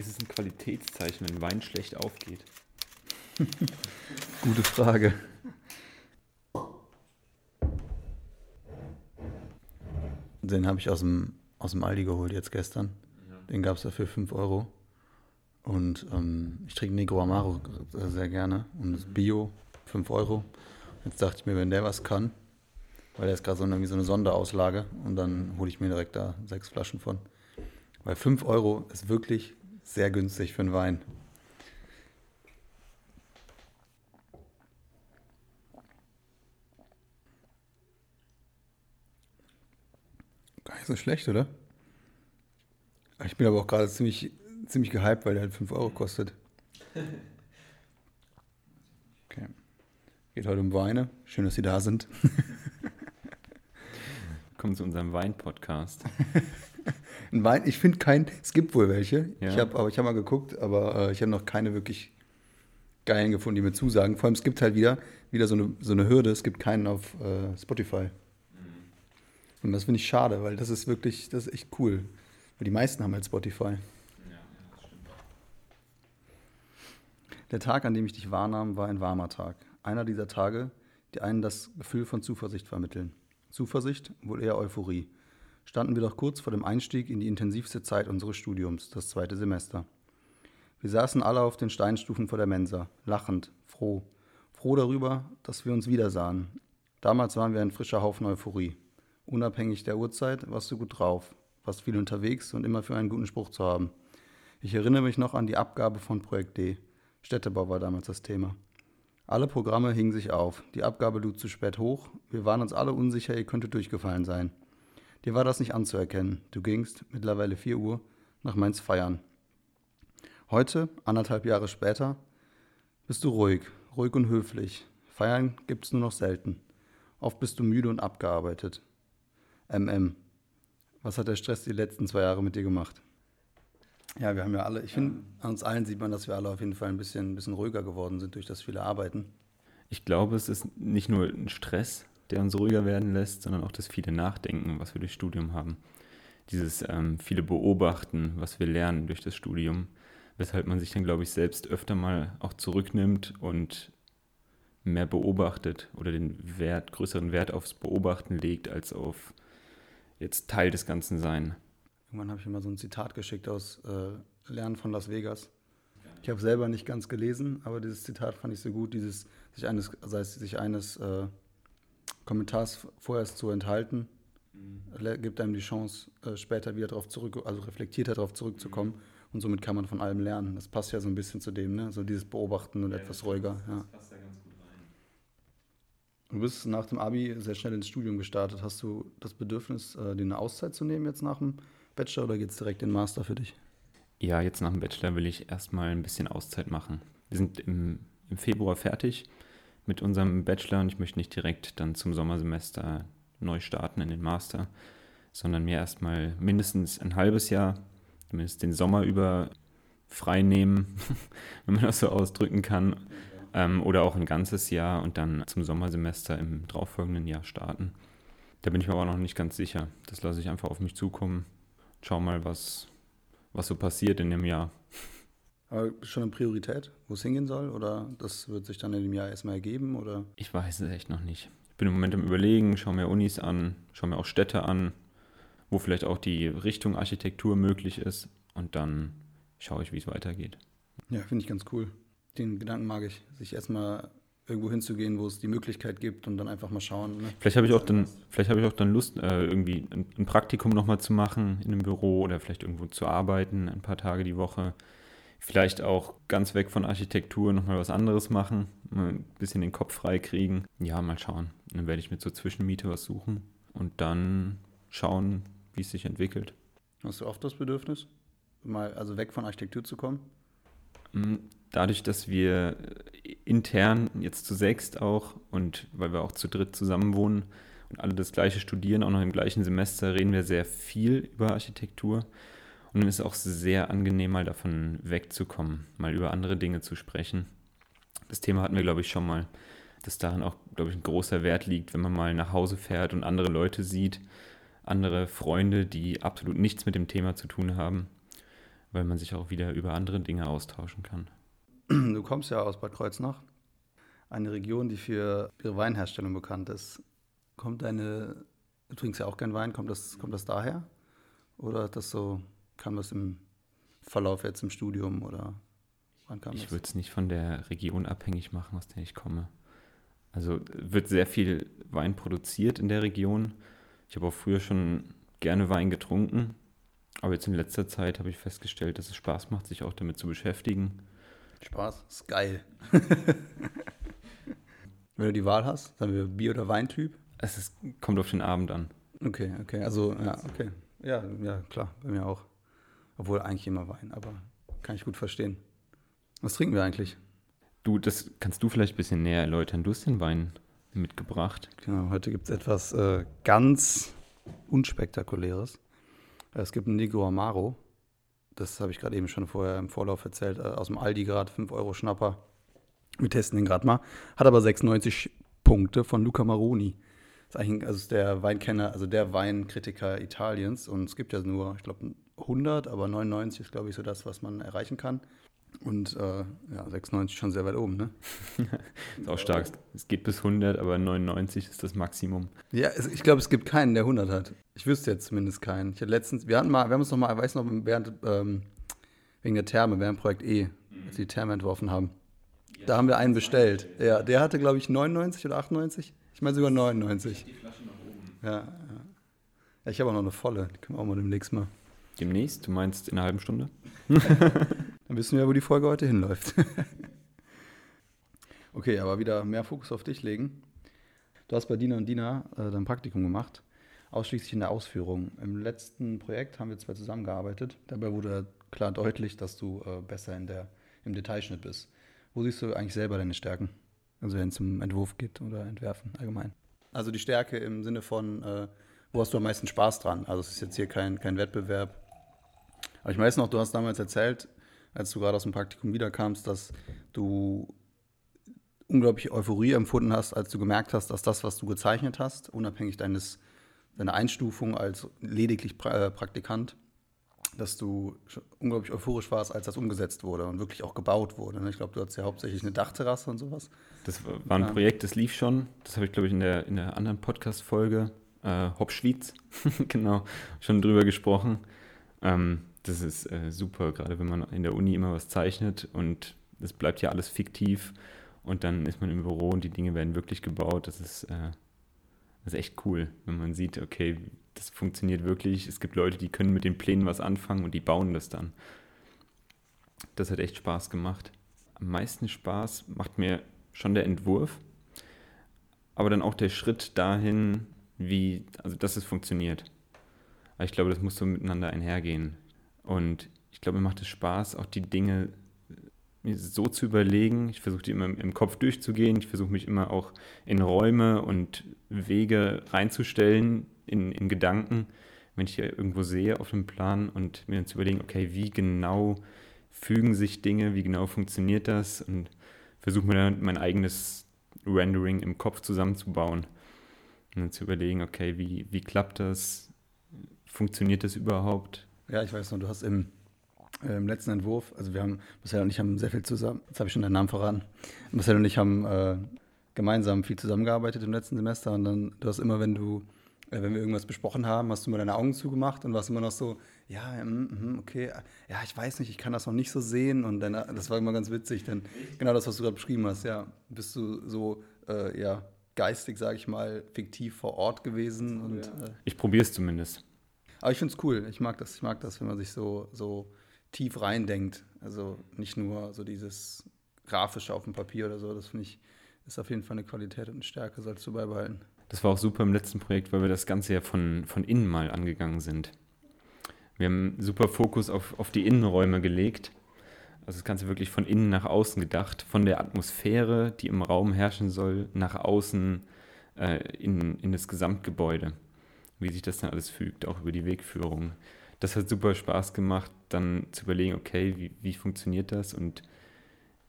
Ist es ein Qualitätszeichen, wenn Wein schlecht aufgeht? Gute Frage. Den habe ich aus dem, aus dem Aldi geholt jetzt gestern. Den gab es ja für 5 Euro. Und ähm, ich trinke Negro Amaro sehr gerne. Und das Bio, 5 Euro. Jetzt dachte ich mir, wenn der was kann, weil der ist gerade so, irgendwie so eine Sonderauslage und dann hole ich mir direkt da sechs Flaschen von. Weil 5 Euro ist wirklich sehr günstig für einen Wein. Gar nicht so schlecht, oder? Ich bin aber auch gerade ziemlich, ziemlich gehypt, weil der halt 5 Euro kostet. Okay. Geht heute um Weine. Schön, dass Sie da sind. Kommen zu unserem Wein-Podcast. Ein Wein, ich finde kein, es gibt wohl welche. Ja. Ich habe aber ich habe mal geguckt, aber äh, ich habe noch keine wirklich geilen gefunden, die mir zusagen. Vor allem, es gibt halt wieder, wieder so, eine, so eine Hürde, es gibt keinen auf äh, Spotify. Und das finde ich schade, weil das ist wirklich, das ist echt cool. Weil die meisten haben halt Spotify. Der Tag, an dem ich dich wahrnahm, war ein warmer Tag. Einer dieser Tage, die einen das Gefühl von Zuversicht vermitteln. Zuversicht, wohl eher Euphorie. Standen wir doch kurz vor dem Einstieg in die intensivste Zeit unseres Studiums, das zweite Semester. Wir saßen alle auf den Steinstufen vor der Mensa, lachend, froh. Froh darüber, dass wir uns wiedersahen. Damals waren wir ein frischer Haufen Euphorie. Unabhängig der Uhrzeit warst du gut drauf, warst viel unterwegs und immer für einen guten Spruch zu haben. Ich erinnere mich noch an die Abgabe von Projekt D. Städtebau war damals das Thema. Alle Programme hingen sich auf. Die Abgabe lud zu spät hoch. Wir waren uns alle unsicher, ihr könntet durchgefallen sein. Dir war das nicht anzuerkennen. Du gingst, mittlerweile 4 Uhr, nach Mainz feiern. Heute, anderthalb Jahre später, bist du ruhig, ruhig und höflich. Feiern gibt's nur noch selten. Oft bist du müde und abgearbeitet. MM. Was hat der Stress die letzten zwei Jahre mit dir gemacht? Ja, wir haben ja alle, ich finde, an uns allen sieht man, dass wir alle auf jeden Fall ein bisschen, ein bisschen ruhiger geworden sind durch das viele Arbeiten. Ich glaube, es ist nicht nur ein Stress, der uns ruhiger werden lässt, sondern auch das viele Nachdenken, was wir durch Studium haben. Dieses ähm, viele Beobachten, was wir lernen durch das Studium, weshalb man sich dann, glaube ich, selbst öfter mal auch zurücknimmt und mehr beobachtet oder den Wert, größeren Wert aufs Beobachten legt, als auf jetzt Teil des Ganzen sein. Irgendwann habe ich immer so ein Zitat geschickt aus äh, Lernen von Las Vegas. Ich habe selber nicht ganz gelesen, aber dieses Zitat fand ich so gut, dieses sich eines, sei es sich eines äh, Kommentars vorher zu enthalten, le- gibt einem die Chance, äh, später wieder darauf zurück, also reflektierter darauf zurückzukommen und somit kann man von allem lernen. Das passt ja so ein bisschen zu dem, ne? So dieses Beobachten und etwas ruhiger. Ja. Du bist nach dem Abi sehr schnell ins Studium gestartet. Hast du das Bedürfnis, äh, dir eine Auszeit zu nehmen jetzt nach dem Bachelor oder geht es direkt in den Master für dich? Ja, jetzt nach dem Bachelor will ich erstmal ein bisschen Auszeit machen. Wir sind im, im Februar fertig mit unserem Bachelor und ich möchte nicht direkt dann zum Sommersemester neu starten in den Master, sondern mir erstmal mindestens ein halbes Jahr, zumindest den Sommer über frei nehmen, wenn man das so ausdrücken kann, ähm, oder auch ein ganzes Jahr und dann zum Sommersemester im darauffolgenden Jahr starten. Da bin ich mir aber noch nicht ganz sicher. Das lasse ich einfach auf mich zukommen. Schau mal, was, was so passiert in dem Jahr. Aber schon eine Priorität, wo es hingehen soll? Oder das wird sich dann in dem Jahr erstmal ergeben? Oder? Ich weiß es echt noch nicht. Ich bin im Moment am Überlegen, schaue mir Unis an, schaue mir auch Städte an, wo vielleicht auch die Richtung Architektur möglich ist und dann schaue ich, wie es weitergeht. Ja, finde ich ganz cool. Den Gedanken mag ich, sich erstmal irgendwo hinzugehen, wo es die Möglichkeit gibt und dann einfach mal schauen. Ne? Vielleicht habe ich auch dann, vielleicht habe ich auch dann Lust, äh, irgendwie ein, ein Praktikum nochmal zu machen in einem Büro oder vielleicht irgendwo zu arbeiten, ein paar Tage die Woche. Vielleicht auch ganz weg von Architektur nochmal was anderes machen, mal ein bisschen den Kopf frei kriegen. Ja, mal schauen. Dann werde ich mir zur Zwischenmiete was suchen und dann schauen, wie es sich entwickelt. Hast du oft das Bedürfnis, mal also weg von Architektur zu kommen? Mm, Dadurch, dass wir intern jetzt zu sechst auch und weil wir auch zu dritt zusammen wohnen und alle das gleiche studieren, auch noch im gleichen Semester, reden wir sehr viel über Architektur. Und dann ist es auch sehr angenehm, mal davon wegzukommen, mal über andere Dinge zu sprechen. Das Thema hatten wir, glaube ich, schon mal, dass daran auch, glaube ich, ein großer Wert liegt, wenn man mal nach Hause fährt und andere Leute sieht, andere Freunde, die absolut nichts mit dem Thema zu tun haben weil man sich auch wieder über andere Dinge austauschen kann. Du kommst ja aus Bad Kreuznach, eine Region, die für ihre Weinherstellung bekannt ist. Kommt deine, du trinkst ja auch gern Wein, kommt das, kommt das daher? Oder das so, kam das im Verlauf jetzt im Studium oder wann kam ich würde es nicht von der Region abhängig machen, aus der ich komme. Also wird sehr viel Wein produziert in der Region. Ich habe auch früher schon gerne Wein getrunken, aber jetzt in letzter Zeit habe ich festgestellt, dass es Spaß macht, sich auch damit zu beschäftigen. Spaß, ist geil. Wenn du die Wahl hast, sagen wir Bier- oder Weintyp? Es ist, kommt auf den Abend an. Okay, okay, also ja, okay. Ja, ja, klar, bei mir auch. Obwohl eigentlich immer Wein, aber kann ich gut verstehen. Was trinken wir eigentlich? Du, das kannst du vielleicht ein bisschen näher erläutern. Du hast den Wein mitgebracht. Genau, heute gibt es etwas äh, ganz unspektakuläres. Es gibt einen Negro Amaro. Das habe ich gerade eben schon vorher im Vorlauf erzählt. Äh, aus dem Aldi gerade, 5 Euro Schnapper. Wir testen den gerade mal. Hat aber 96 Punkte von Luca Maroni. Ist eigentlich also ist der Weinkenner, also der Weinkritiker Italiens. Und es gibt ja nur, ich glaube, 100, aber 99 ist, glaube ich, so das, was man erreichen kann. Und äh, ja, 96 schon sehr weit oben, ne? ist auch stark. Es geht bis 100, aber 99 ist das Maximum. Ja, ich glaube, es gibt keinen, der 100 hat. Ich wüsste jetzt zumindest keinen. Ich hatte letztens, wir hatten mal, wir haben uns noch mal, weiß noch, während, ähm, wegen der Therme, während Projekt E, als die Therme entworfen haben. Da haben wir einen bestellt. Ja, der hatte, glaube ich, 99 oder 98. Ich meine sogar 99. Die Flasche nach oben. Ja, ja. ja ich habe auch noch eine volle. Die können wir auch mal demnächst mal. Demnächst? Du meinst in einer halben Stunde? Dann wissen wir, wo die Folge heute hinläuft. okay, aber wieder mehr Fokus auf dich legen. Du hast bei Dina und Dina äh, dein Praktikum gemacht, ausschließlich in der Ausführung. Im letzten Projekt haben wir zwei zusammengearbeitet. Dabei wurde klar deutlich, dass du äh, besser in der, im Detailschnitt bist. Wo siehst du eigentlich selber deine Stärken? Also wenn es um Entwurf geht oder Entwerfen allgemein. Also die Stärke im Sinne von, äh, wo hast du am meisten Spaß dran? Also es ist jetzt hier kein, kein Wettbewerb, aber ich weiß noch, du hast damals erzählt, als du gerade aus dem Praktikum wiederkamst, dass du unglaubliche Euphorie empfunden hast, als du gemerkt hast, dass das, was du gezeichnet hast, unabhängig deines, deiner Einstufung als lediglich pra äh, Praktikant, dass du unglaublich euphorisch warst, als das umgesetzt wurde und wirklich auch gebaut wurde. Ne? Ich glaube, du hattest ja hauptsächlich eine Dachterrasse und sowas. Das war ein Projekt, das lief schon. Das habe ich, glaube ich, in der, in der anderen Podcast-Folge, äh, Hopschwitz, genau, schon drüber gesprochen. Ähm, das ist äh, super, gerade wenn man in der Uni immer was zeichnet und es bleibt ja alles fiktiv und dann ist man im Büro und die Dinge werden wirklich gebaut. Das ist, äh, das ist echt cool, wenn man sieht, okay, das funktioniert wirklich. Es gibt Leute, die können mit den Plänen was anfangen und die bauen das dann. Das hat echt Spaß gemacht. Am meisten Spaß macht mir schon der Entwurf, aber dann auch der Schritt dahin, wie, also dass es funktioniert. Aber ich glaube, das muss so miteinander einhergehen. Und ich glaube, mir macht es Spaß, auch die Dinge mir so zu überlegen. Ich versuche die immer im Kopf durchzugehen. Ich versuche mich immer auch in Räume und Wege reinzustellen, in, in Gedanken, wenn ich hier irgendwo sehe auf dem Plan und mir dann zu überlegen, okay, wie genau fügen sich Dinge, wie genau funktioniert das und versuche mir dann mein eigenes Rendering im Kopf zusammenzubauen. Und dann zu überlegen, okay, wie, wie klappt das, funktioniert das überhaupt, ja, ich weiß noch, du hast im, äh, im letzten Entwurf, also wir haben, Marcel und ich haben sehr viel zusammen, jetzt habe ich schon deinen Namen verraten, Marcel und ich haben äh, gemeinsam viel zusammengearbeitet im letzten Semester und dann, du hast immer, wenn du, wenn wir irgendwas besprochen haben, hast du immer deine Augen zugemacht und warst immer noch so, ja, mm, okay, ja, ich weiß nicht, ich kann das noch nicht so sehen und dann, das war immer ganz witzig, denn genau das, was du gerade beschrieben hast, ja, bist du so, äh, ja, geistig, sage ich mal, fiktiv vor Ort gewesen und... Ja. Äh, ich probiere es zumindest. Aber ich finde es cool. Ich mag das. Ich mag das, wenn man sich so, so tief reindenkt. Also nicht nur so dieses Grafische auf dem Papier oder so. Das finde ich, ist auf jeden Fall eine Qualität und eine Stärke, solltest du beibehalten. Das war auch super im letzten Projekt, weil wir das Ganze ja von, von innen mal angegangen sind. Wir haben super Fokus auf, auf die Innenräume gelegt. Also das Ganze wirklich von innen nach außen gedacht, von der Atmosphäre, die im Raum herrschen soll, nach außen äh, in, in das Gesamtgebäude wie sich das dann alles fügt, auch über die Wegführung. Das hat super Spaß gemacht, dann zu überlegen, okay, wie, wie funktioniert das und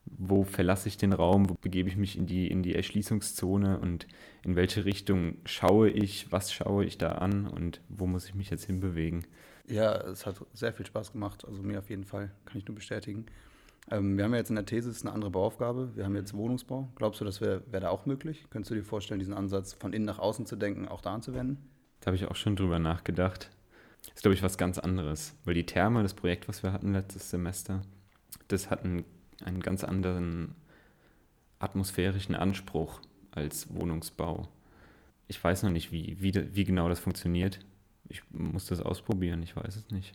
wo verlasse ich den Raum, wo begebe ich mich in die, in die Erschließungszone und in welche Richtung schaue ich, was schaue ich da an und wo muss ich mich jetzt hinbewegen. Ja, es hat sehr viel Spaß gemacht, also mir auf jeden Fall, kann ich nur bestätigen. Ähm, wir haben ja jetzt in der Thesis eine andere Bauaufgabe, wir haben jetzt Wohnungsbau. Glaubst du, das wäre wär da auch möglich? Könntest du dir vorstellen, diesen Ansatz von innen nach außen zu denken, auch da anzuwenden? Da habe ich auch schon drüber nachgedacht. Das ist, glaube ich, was ganz anderes, weil die Therme, das Projekt, was wir hatten letztes Semester, das hat einen, einen ganz anderen atmosphärischen Anspruch als Wohnungsbau. Ich weiß noch nicht, wie, wie, wie genau das funktioniert. Ich muss das ausprobieren, ich weiß es nicht.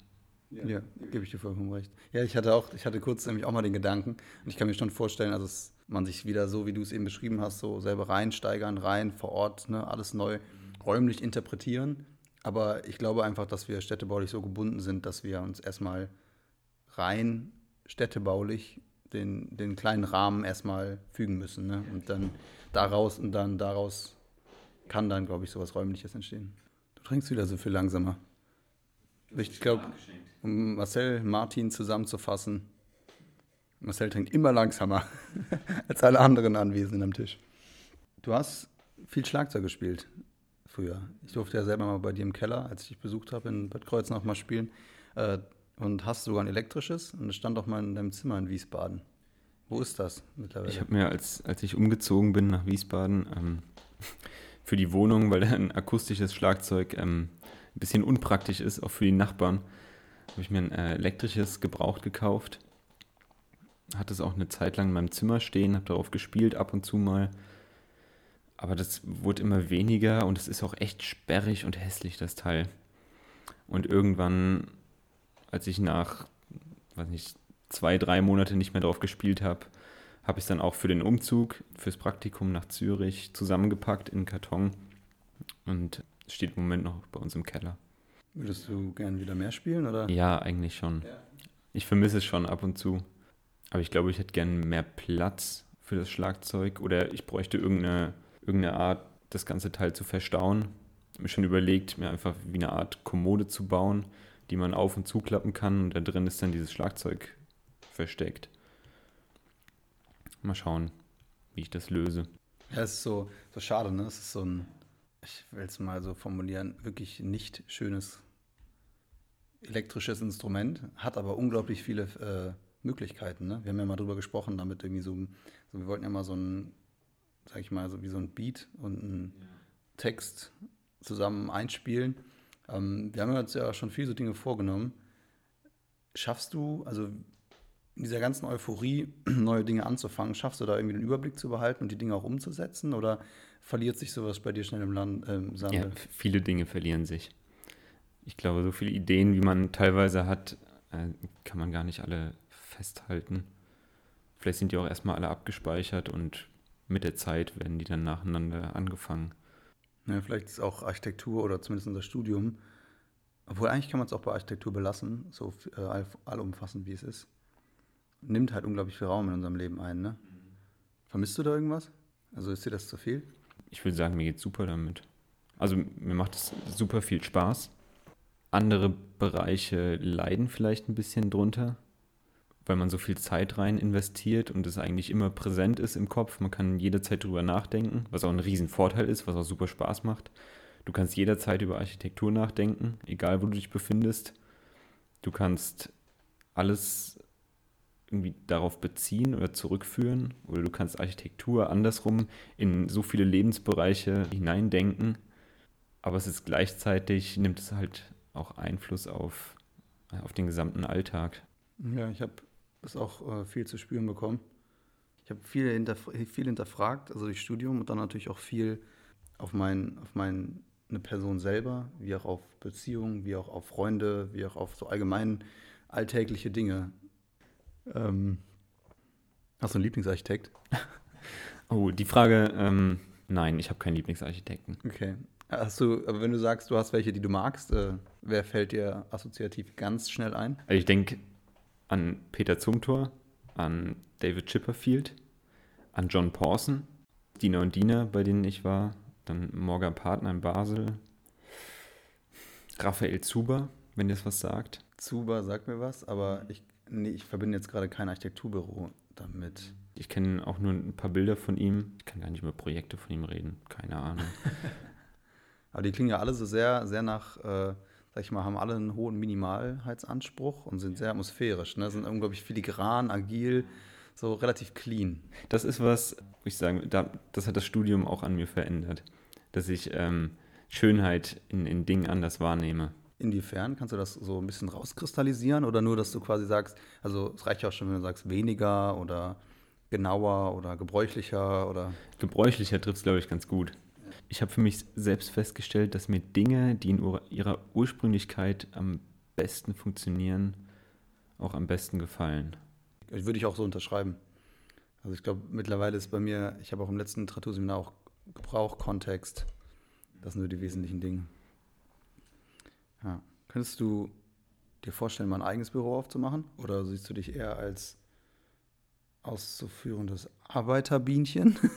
Ja, ja gebe ich dir vollkommen recht. Ja, ich hatte auch, ich hatte kurz nämlich auch mal den Gedanken und ich kann mir schon vorstellen, also dass man sich wieder so, wie du es eben beschrieben hast, so selber reinsteigern, rein vor Ort, ne, alles neu räumlich interpretieren. Aber ich glaube einfach, dass wir städtebaulich so gebunden sind, dass wir uns erstmal rein städtebaulich den, den kleinen Rahmen erstmal fügen müssen. Ne? Und dann daraus und dann daraus kann dann, glaube ich, sowas Räumliches entstehen. Du trinkst wieder so viel langsamer. Ich glaube, um Marcel, Martin zusammenzufassen, Marcel trinkt immer langsamer als alle anderen Anwesenden am Tisch. Du hast viel Schlagzeug gespielt früher. Ich durfte ja selber mal bei dir im Keller, als ich dich besucht habe, in Bad Kreuznach mal spielen. Äh, und hast sogar ein elektrisches und es stand auch mal in deinem Zimmer in Wiesbaden. Wo ist das mittlerweile? Ich habe mir, als, als ich umgezogen bin nach Wiesbaden, ähm, für die Wohnung, weil ein akustisches Schlagzeug ähm, ein bisschen unpraktisch ist, auch für die Nachbarn, habe ich mir ein äh, elektrisches gebraucht gekauft. Hatte es auch eine Zeit lang in meinem Zimmer stehen, habe darauf gespielt, ab und zu mal. Aber das wurde immer weniger und es ist auch echt sperrig und hässlich, das Teil. Und irgendwann, als ich nach, weiß nicht, zwei, drei Monate nicht mehr drauf gespielt habe, habe ich es dann auch für den Umzug, fürs Praktikum nach Zürich zusammengepackt in Karton und steht im Moment noch bei uns im Keller. Würdest du gern wieder mehr spielen, oder? Ja, eigentlich schon. Ja. Ich vermisse es schon ab und zu. Aber ich glaube, ich hätte gern mehr Platz für das Schlagzeug oder ich bräuchte irgendeine, irgendeine Art, das ganze Teil zu verstauen. Ich habe mir schon überlegt, mir einfach wie eine Art Kommode zu bauen, die man auf- und zuklappen kann und da drin ist dann dieses Schlagzeug versteckt. Mal schauen, wie ich das löse. Ja, es ist so, so schade, ne? Es ist so ein, ich will es mal so formulieren, wirklich nicht schönes elektrisches Instrument, hat aber unglaublich viele äh, Möglichkeiten. Ne? Wir haben ja mal drüber gesprochen, damit irgendwie so, so, wir wollten ja mal so ein, sag ich mal, so wie so ein Beat und ein ja. Text zusammen einspielen. Ähm, wir haben uns ja schon viele so Dinge vorgenommen. Schaffst du, also in dieser ganzen Euphorie, neue Dinge anzufangen, schaffst du da irgendwie den Überblick zu behalten und die Dinge auch umzusetzen? Oder verliert sich sowas bei dir schnell im Land, äh? Ja, viele Dinge verlieren sich. Ich glaube, so viele Ideen, wie man teilweise hat, äh, kann man gar nicht alle festhalten. Vielleicht sind die auch erstmal alle abgespeichert und mit der Zeit werden die dann nacheinander angefangen. Ja, vielleicht ist auch Architektur oder zumindest unser Studium, obwohl eigentlich kann man es auch bei Architektur belassen, so äh, allumfassend wie es ist nimmt halt unglaublich viel Raum in unserem Leben ein. Ne? Vermisst du da irgendwas? Also ist dir das zu viel? Ich würde sagen, mir geht super damit. Also mir macht es super viel Spaß. Andere Bereiche leiden vielleicht ein bisschen drunter, weil man so viel Zeit rein investiert und es eigentlich immer präsent ist im Kopf. Man kann jederzeit drüber nachdenken, was auch ein Riesenvorteil ist, was auch super Spaß macht. Du kannst jederzeit über Architektur nachdenken, egal wo du dich befindest. Du kannst alles irgendwie darauf beziehen oder zurückführen. Oder du kannst Architektur andersrum in so viele Lebensbereiche hineindenken. Aber es ist gleichzeitig, nimmt es halt auch Einfluss auf, auf den gesamten Alltag. Ja, ich habe das auch äh, viel zu spüren bekommen. Ich habe viel, hinterf viel hinterfragt, also durch Studium und dann natürlich auch viel auf, mein, auf meine Person selber, wie auch auf Beziehungen, wie auch auf Freunde, wie auch auf so allgemein alltägliche Dinge ähm, hast du einen Lieblingsarchitekt? oh, die Frage, ähm, nein, ich habe keinen Lieblingsarchitekten. Okay. Hast du, aber wenn du sagst, du hast welche, die du magst, äh, wer fällt dir assoziativ ganz schnell ein? Also ich denke an Peter Zumthor, an David Chipperfield, an John Pawson, Diener und Diener, bei denen ich war, dann Morgan Partner in Basel, Raphael Zuber, wenn ihr es was sagt. Zuber sagt mir was, aber ich Nee, ich verbinde jetzt gerade kein Architekturbüro damit. Ich kenne auch nur ein paar Bilder von ihm. Ich kann gar nicht über Projekte von ihm reden. Keine Ahnung. Aber die klingen ja alle so sehr, sehr nach, äh, sag ich mal, haben alle einen hohen Minimalheitsanspruch und sind sehr atmosphärisch. Ne? Sind unglaublich filigran, agil, so relativ clean. Das ist was, wo ich sagen, da, das hat das Studium auch an mir verändert. Dass ich ähm, Schönheit in, in Dingen anders wahrnehme. Inwiefern kannst du das so ein bisschen rauskristallisieren oder nur, dass du quasi sagst, also es reicht ja auch schon, wenn du sagst weniger oder genauer oder gebräuchlicher oder. Gebräuchlicher trifft es, glaube ich, ganz gut. Ich habe für mich selbst festgestellt, dass mir Dinge, die in ihrer Ursprünglichkeit am besten funktionieren, auch am besten gefallen. Würde ich auch so unterschreiben. Also ich glaube, mittlerweile ist bei mir, ich habe auch im letzten Literaturseminar auch Gebrauch, Kontext. Das sind nur die wesentlichen Dinge. Ja. Könntest du dir vorstellen, mal ein eigenes Büro aufzumachen? Oder siehst du dich eher als auszuführendes Arbeiterbienchen?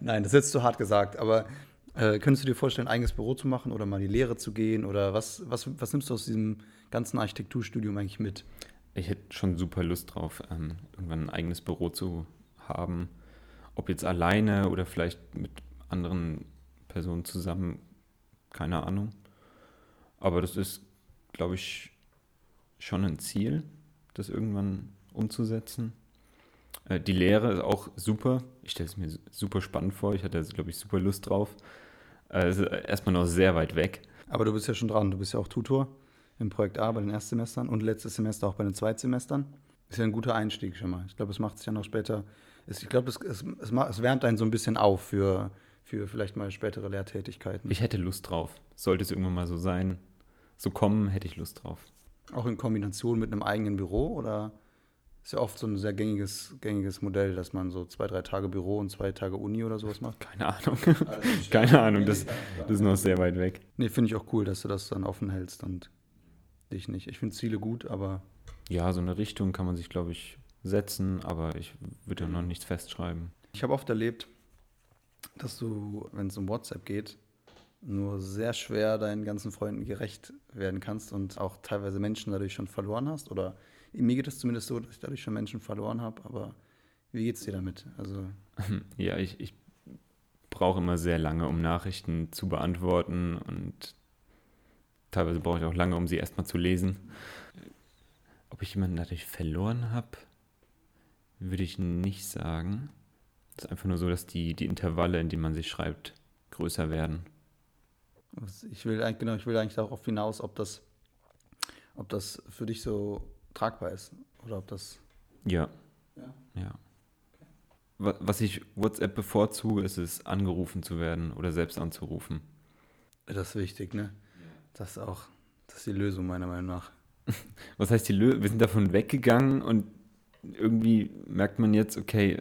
Nein, das ist jetzt zu hart gesagt, aber äh, könntest du dir vorstellen, ein eigenes Büro zu machen oder mal in die Lehre zu gehen? Oder was, was, was nimmst du aus diesem ganzen Architekturstudium eigentlich mit? Ich hätte schon super Lust drauf, ähm, irgendwann ein eigenes Büro zu haben. Ob jetzt alleine oder vielleicht mit anderen Personen zusammen, keine Ahnung. Aber das ist, glaube ich, schon ein Ziel, das irgendwann umzusetzen. Äh, die Lehre ist auch super. Ich stelle es mir super spannend vor. Ich hatte, glaube ich, super Lust drauf. Ist erstmal noch sehr weit weg. Aber du bist ja schon dran. Du bist ja auch Tutor im Projekt A bei den Erstsemestern und letztes Semester auch bei den Zweitsemestern. Ist ja ein guter Einstieg schon mal. Ich glaube, es macht es ja noch später. Ich glaube, es, es, es, es wärmt einen so ein bisschen auf für, für vielleicht mal spätere Lehrtätigkeiten. Ich hätte Lust drauf. Sollte es irgendwann mal so sein, so kommen, hätte ich Lust drauf. Auch in Kombination mit einem eigenen Büro oder ist ja oft so ein sehr gängiges, gängiges Modell, dass man so zwei, drei Tage Büro und zwei Tage Uni oder sowas macht. Keine Ahnung. Keine Ahnung, das, das ist noch sehr weit weg. Nee, finde ich auch cool, dass du das dann offen hältst und dich nicht. Ich finde Ziele gut, aber. Ja, so eine Richtung kann man sich, glaube ich, setzen, aber ich würde ja noch nichts festschreiben. Ich habe oft erlebt, dass du, wenn es um WhatsApp geht, nur sehr schwer deinen ganzen Freunden gerecht werden kannst und auch teilweise Menschen dadurch schon verloren hast oder mir geht es zumindest so, dass ich dadurch schon Menschen verloren habe, aber wie geht es dir damit? Also ja, ich, ich brauche immer sehr lange, um Nachrichten zu beantworten und teilweise brauche ich auch lange, um sie erstmal zu lesen. Ob ich jemanden dadurch verloren habe, würde ich nicht sagen. Es ist einfach nur so, dass die, die Intervalle, in denen man sich schreibt, größer werden. Ich will eigentlich, genau, ich will eigentlich darauf hinaus, ob das, ob das für dich so tragbar ist. Oder ob das. Ja. Ja. ja. Was ich WhatsApp bevorzuge, ist es, angerufen zu werden oder selbst anzurufen. Das ist wichtig, ne? Das ist auch, das ist die Lösung meiner Meinung nach. Was heißt die Lösung? Wir sind davon weggegangen und irgendwie merkt man jetzt, okay,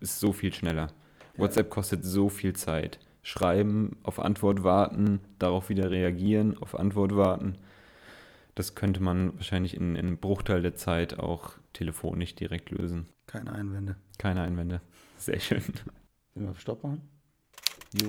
ist so viel schneller. Ja. WhatsApp kostet so viel Zeit. Schreiben, auf Antwort warten, darauf wieder reagieren, auf Antwort warten. Das könnte man wahrscheinlich in, in einem Bruchteil der Zeit auch telefonisch direkt lösen. Keine Einwände. Keine Einwände. Sehr schön. Sollen wir auf Stopp machen? Jo.